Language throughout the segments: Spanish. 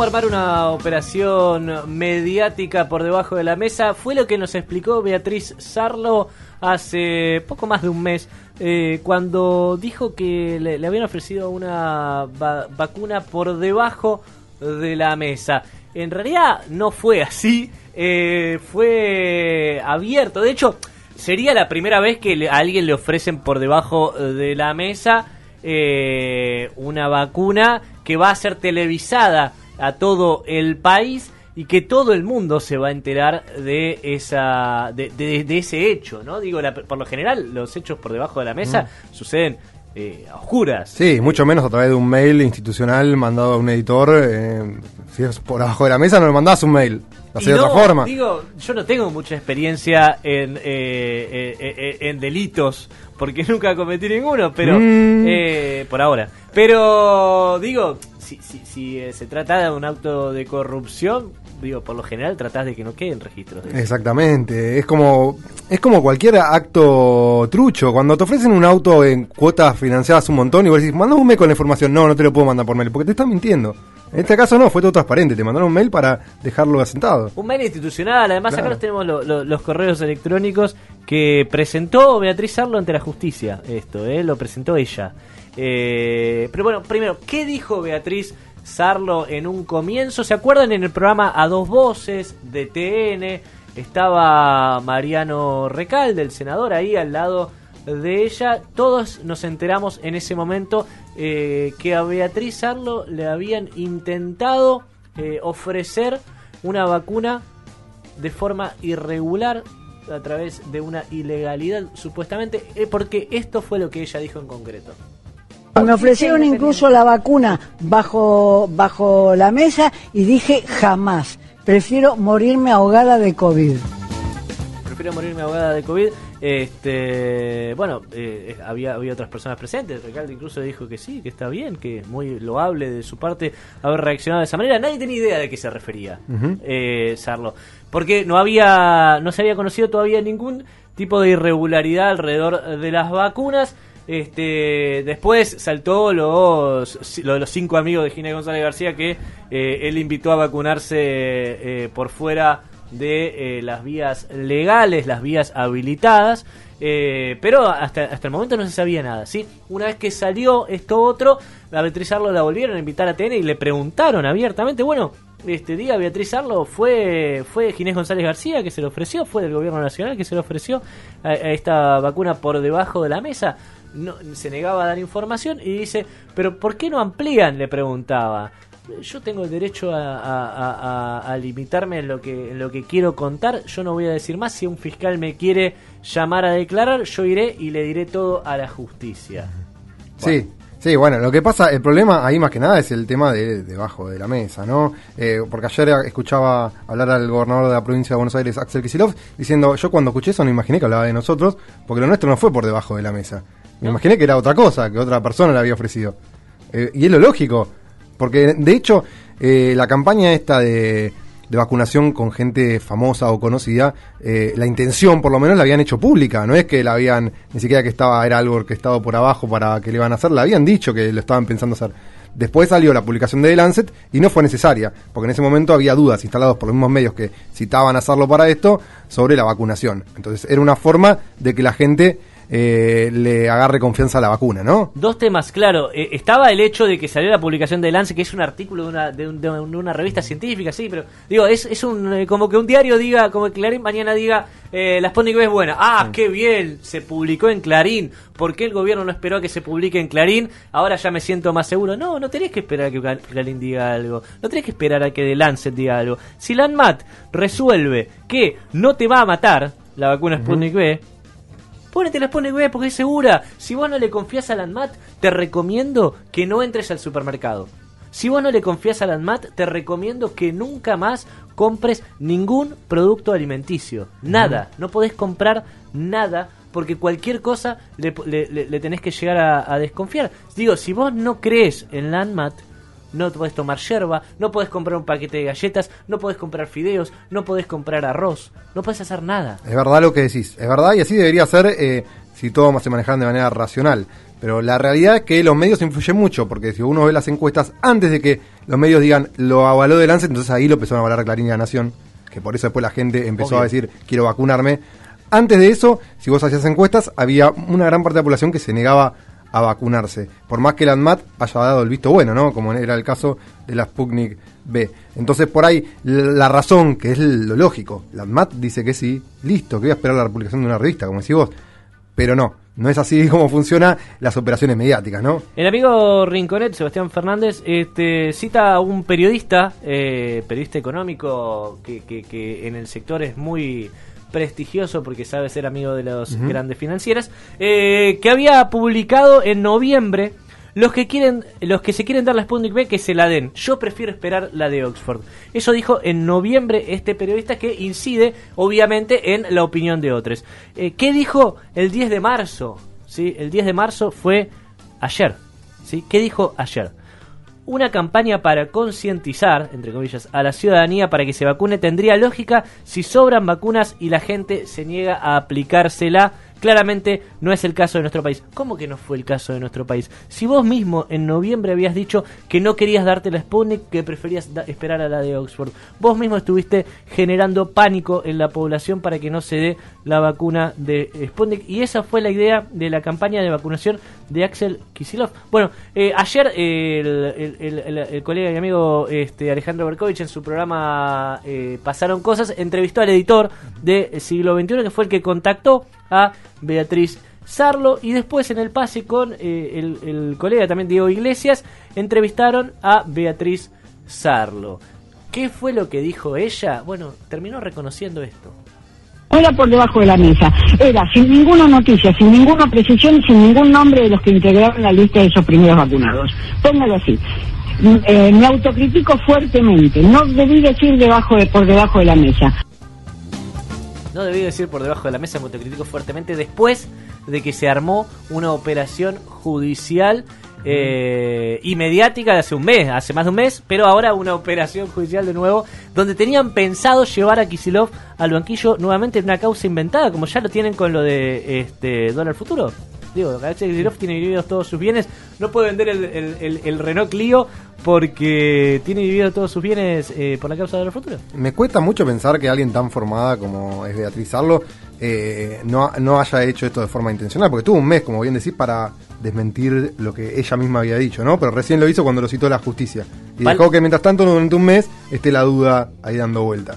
¿Cómo armar una operación mediática por debajo de la mesa? Fue lo que nos explicó Beatriz Sarlo hace poco más de un mes, eh, cuando dijo que le, habían ofrecido una va- vacuna por debajo de la mesa. En realidad no fue así, eh, fue abierto. De hecho, sería la primera vez que a alguien le ofrecen por debajo de la mesa eh, una vacuna que va a ser televisada a todo el país y que todo el mundo se va a enterar de esa de, de- de ese hecho, ¿no? Digo, la- por lo general los hechos por debajo de la mesa suceden eh, a oscuras. Sí, mucho menos a través de un mail institucional mandado a un editor. eh, si es por abajo de la mesa, no le mandás un mail. Lo de no, otra forma. Digo, yo no tengo mucha experiencia en, eh, eh, eh, en delitos, porque nunca cometí ninguno, pero Mm. eh, por ahora. Pero digo, si, si, si eh, se trata de un auto de corrupción, digo, por lo general tratás de que no queden registros de. Exactamente, es como es como cualquier acto trucho. Cuando te ofrecen un auto en cuotas financiadas un montón y vos decís, mandame un mail con la información. No, no te lo puedo mandar por mail, porque te están mintiendo. En este caso no, fue todo transparente. Te mandaron un mail para dejarlo asentado. Un mail institucional, además Claro. acá nos tenemos lo- lo- los correos electrónicos que presentó Beatriz Arlo ante la justicia. Esto, ¿eh? lo presentó ella. Eh, pero bueno, primero, ¿qué dijo Beatriz Sarlo en un comienzo? ¿Se acuerdan en el programa A Dos Voces de TN? Estaba Mariano Recalde, el senador, ahí al lado de ella. Todos nos enteramos en ese momento eh, que a Beatriz Sarlo le habían intentado eh, ofrecer una vacuna de forma irregular a través de una ilegalidad supuestamente eh, porque esto fue lo que ella dijo en concreto Me ofrecieron incluso la vacuna bajo, bajo la mesa y dije jamás. Prefiero morirme ahogada de COVID. prefiero morirme ahogada de COVID. Este bueno eh, había había otras personas presentes. Recalde incluso dijo que sí que está bien que es muy loable de su parte haber reaccionado de esa manera. Nadie tenía idea de qué se refería eh, Sarlo. Porque no había no se había conocido todavía ningún tipo de irregularidad alrededor de las vacunas este, después saltó los, lo de los cinco amigos de Ginés González García que eh, él invitó a vacunarse eh, por fuera de eh, las vías legales, las vías habilitadas, eh, pero hasta, hasta el momento no se sabía nada, ¿sí? Una vez que salió esto otro, a Beatriz Arlo la volvieron a invitar a TN y le preguntaron abiertamente, bueno, este día Beatriz Arlo fue, fue Ginés González García que se le ofreció, fue del gobierno nacional que se le ofreció a esta vacuna por debajo de la mesa. No, se negaba a dar información y dice, pero ¿por qué no amplían? Le preguntaba. Yo tengo el derecho a, a- a- a- a limitarme en lo, que, en lo que quiero contar. Yo no voy a decir más. Si un fiscal me quiere llamar a declarar, yo iré y le diré todo a la justicia. Sí, sí, bueno, lo que pasa, el problema ahí más que nada es el tema de debajo de la mesa, ¿no? Eh, porque ayer escuchaba hablar al gobernador de la provincia de Buenos Aires, Axel Kicillof, diciendo, yo cuando escuché eso no imaginé que hablaba de nosotros, porque lo nuestro no fue por debajo de la mesa. Me imaginé que era otra cosa, que otra persona le había ofrecido. Eh, y es lo lógico, porque de hecho eh, la campaña esta de, vacunación con gente famosa o conocida, eh, la intención por lo menos la habían hecho pública, no es que la habían, ni siquiera que estaba, era algo orquestado por abajo para que le iban a hacer, la habían dicho que lo estaban pensando hacer. Después salió la publicación de The Lancet y no fue necesaria, porque en ese momento había dudas instalados por los mismos medios que citaban hacerlo para esto sobre la vacunación. Entonces era una forma de que la gente eh, le agarre confianza a la vacuna, ¿no? Dos temas, claro. eh, estaba el hecho de que salió la publicación de Lance, que es un artículo de una, de un- de una revista científica, sí, pero digo, es, es un eh, como que un diario diga, como que Clarín mañana diga, eh, la Sputnik V es buena. Ah, qué bien, se publicó en Clarín. ¿Por qué el gobierno no esperó a que se publique en Clarín? Ahora ya me siento más seguro. No, no tenés que esperar a que Clarín diga algo. No tenés que esperar a que The Lancet diga algo. Si la ANMAT resuelve que no te va a matar la vacuna Sputnik V, Ponete la Sputnik V porque es segura. Si vos no le confías a la ANMAT, te recomiendo que no entres al supermercado. Si vos no le confías a la ANMAT, te recomiendo que nunca más compres ningún producto alimenticio. Nada. No podés comprar nada porque cualquier cosa le, le- le- le tenés que llegar a, a desconfiar. Digo, si vos no crees en la ANMAT, no podés tomar yerba, no podés comprar un paquete de galletas, no podés comprar fideos, no podés comprar arroz, no podés hacer nada. Es verdad lo que decís, es verdad y así debería ser eh, si todo se manejaran de manera racional. Pero la realidad es que los medios influyen mucho, porque si uno ve las encuestas antes de que los medios digan lo avaló de Lancet, entonces ahí lo empezó a avalar Clarín y La Nación, que por eso después la gente empezó Obvio. a decir quiero vacunarme. Antes de eso, si vos hacías encuestas, había una gran parte de la población que se negaba a vacunarse, por más que la ANMAT haya dado el visto bueno, ¿no? Como era el caso de la Sputnik B. Entonces, por ahí, la la razón, que es lo lógico, la ANMAT dice que sí, listo, que voy a esperar la publicación de una revista, como decís vos. Pero no, no es así como funcionan las operaciones mediáticas, ¿no? El amigo Rinconet, Sebastián Fernández, este, cita a un periodista, eh, periodista económico, que, que- que en el sector es muy prestigioso porque sabe ser amigo de las grandes financieras, eh, que había publicado en noviembre los que quieren, los que se quieren dar la Sputnik B que se la den. Yo prefiero esperar la de Oxford. Eso dijo en noviembre este periodista que incide, obviamente, en la opinión de otros. Eh, ¿Qué dijo el 10 de marzo? ¿Sí? El 10 de marzo fue ayer. ¿sí? ¿Qué dijo ayer? Una campaña para concientizar, entre comillas, a la ciudadanía para que se vacune tendría lógica si sobran vacunas y la gente se niega a aplicársela. Claramente no es el caso de nuestro país. ¿Cómo que no fue el caso de nuestro país? Si vos mismo en noviembre habías dicho que no querías darte la Sputnik, que preferías esperar a la de Oxford. Vos mismo estuviste generando pánico en la población para que no se dé la vacuna de Sputnik. Y esa fue la idea de la campaña de vacunación de Axel Kisilov. Bueno, eh, ayer eh, el colega y amigo este, Alejandro Berkovich en su programa eh, Pasaron Cosas entrevistó al editor de Siglo XXI, que fue el que contactó a Beatriz Sarlo y después en el pase con eh, el, colega también Diego Iglesias entrevistaron a Beatriz Sarlo. ¿Qué fue lo que dijo ella? Bueno, terminó reconociendo esto. Era por debajo de la mesa, era sin ninguna noticia, sin ninguna precisión sin ningún nombre de los que integraron la lista de esos primeros vacunados. Póngalo así. Mm, eh, me autocritico fuertemente, no debí decir debajo de, por debajo de la mesa. No debí decir por debajo de la mesa, me autocritico fuertemente después de que se armó una operación judicial eh, y mediática de hace un mes, hace más de un mes, pero ahora una operación judicial de nuevo, donde tenían pensado llevar a Kisilov al banquillo nuevamente en una causa inventada, como ya lo tienen con lo de este dólar futuro. Digo, Axel Kisilov tiene divididos todos sus bienes, no puede vender el, el- el- el Renault Clio porque tiene divididos todos sus bienes eh, por la causa de dólar futuro. Me cuesta mucho pensar que alguien tan formada como es Beatriz Arlo eh, no, no haya hecho esto de forma intencional, porque tuvo un mes, como bien decís, para desmentir lo que ella misma había dicho, ¿no? Pero recién lo hizo cuando lo citó la justicia. Y Val- dejó que mientras tanto, durante un mes, esté la duda ahí dando vueltas.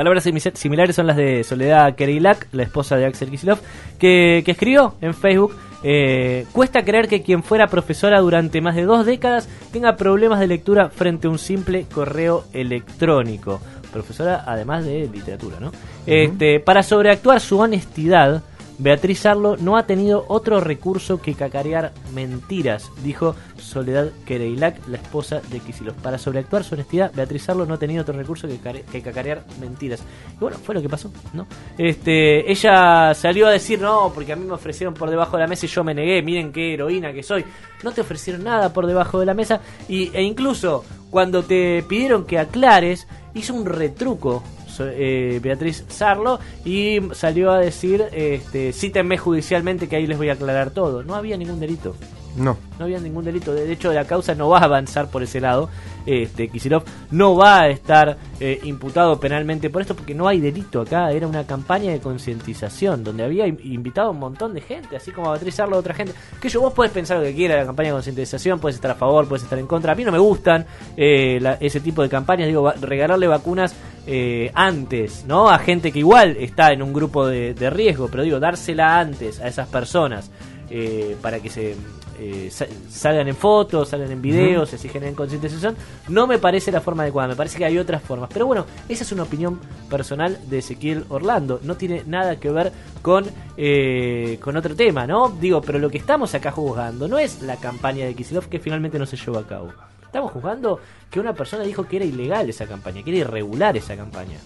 Palabras simi- similares son las de Soledad Kereilak, la esposa de Axel Kisilov, que, que escribió en Facebook. eh, cuesta creer que quien fuera profesora durante más de dos décadas tenga problemas de lectura frente a un simple correo electrónico. Profesora además de literatura, ¿no? este, para sobreactuar su honestidad, Beatriz Arlo no ha tenido otro recurso que cacarear mentiras, dijo Soledad Kereilak, la esposa de Kisilov. Para sobreactuar su honestidad, Beatriz Arlo no ha tenido otro recurso que, que cacarear mentiras. Y bueno, fue lo que pasó, ¿no? Este, ella salió a decir, no, porque a mí me ofrecieron por debajo de la mesa y yo me negué, miren qué heroína que soy. No te ofrecieron nada por debajo de la mesa y, e incluso cuando te pidieron que aclares, hizo un retruco eh, Beatriz Sarlo y salió a decir, este, cítenme judicialmente que ahí les voy a aclarar todo. No había ningún delito. No. No había ningún delito. De hecho, la causa no va a avanzar por ese lado. Este, Kisilov no va a estar eh, imputado penalmente por esto porque no hay delito acá. Era una campaña de concientización donde había in- invitado a un montón de gente, así como a Beatriz Arlo, otra gente. Que yo, vos podés pensar lo que quieras, la campaña de concientización, puedes estar a favor, puedes estar en contra. A mí no me gustan eh, la- ese tipo de campañas. Digo, va- regalarle vacunas eh, antes, ¿no? A gente que igual está en un grupo de, de riesgo, pero digo, dársela antes a esas personas eh, para que se eh, sa- salgan en fotos, salgan en videos, y así generen concientización, no me parece la forma adecuada, me parece que hay otras formas. Pero bueno, esa es una opinión personal de Ezequiel Orlando, no tiene nada que ver con, eh, con otro tema, ¿no? Digo, pero lo que estamos acá juzgando no es la campaña de Kisilov que finalmente no se llevó a cabo. Estamos juzgando que una persona dijo que era ilegal esa campaña, que era irregular esa campaña.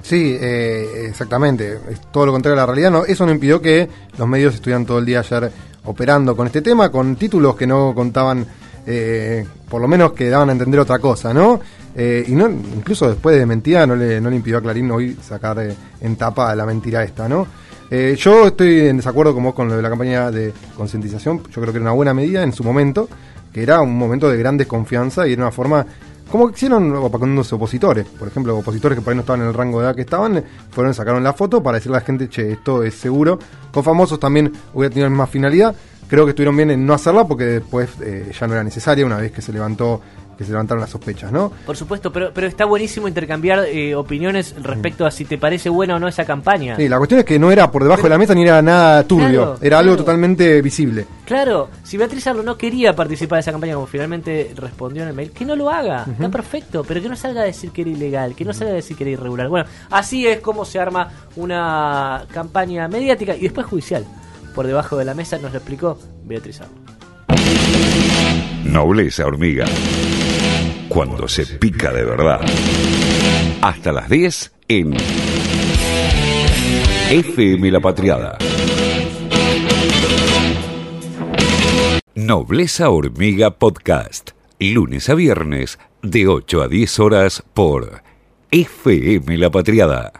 Sí, eh, exactamente. Es todo lo contrario a la realidad. No, eso no impidió que los medios estuvieran todo el día ayer operando con este tema, con títulos que no contaban eh, por lo menos que daban a entender otra cosa, ¿no? Eh, y no, incluso después de mentira no le, no le impidió a Clarín hoy sacar eh, en tapa la mentira esta, ¿no? Eh, yo estoy en desacuerdo con vos con lo de la campaña de concientización, yo creo que era una buena medida en su momento, que era un momento de gran desconfianza y era una forma como hicieron los opositores, por ejemplo, opositores que por ahí no estaban en el rango de edad que estaban, fueron, sacaron la foto para decirle a la gente, che, esto es seguro. Con famosos también hubiera tenido la misma finalidad. Creo que estuvieron bien en no hacerla porque después eh, ya no era necesaria una vez que se levantó que se levantaron las sospechas, ¿no? Por supuesto, pero, pero está buenísimo intercambiar eh, opiniones respecto a si te parece buena o no esa campaña. Sí, la cuestión es que no era por debajo de la mesa ni era nada turbio, era algo totalmente visible. Claro, si Beatriz Arlo no quería participar de esa campaña como finalmente respondió en el mail, que no lo haga, está perfecto, pero que no salga a decir que era ilegal, que no salga a decir que era irregular. Bueno, así es como se arma una campaña mediática y después judicial. Por debajo de la mesa nos lo explicó Beatriz Arlo. Nobleza hormiga cuando se pica de verdad. Hasta las 10 en FM La Patriada. Nobleza Hormiga Podcast. Lunes a viernes de 8 a 10 horas por FM La Patriada.